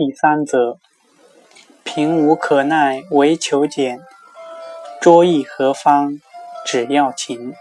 第三则，贫无可奈，唯求俭；拙椅何方，只要勤。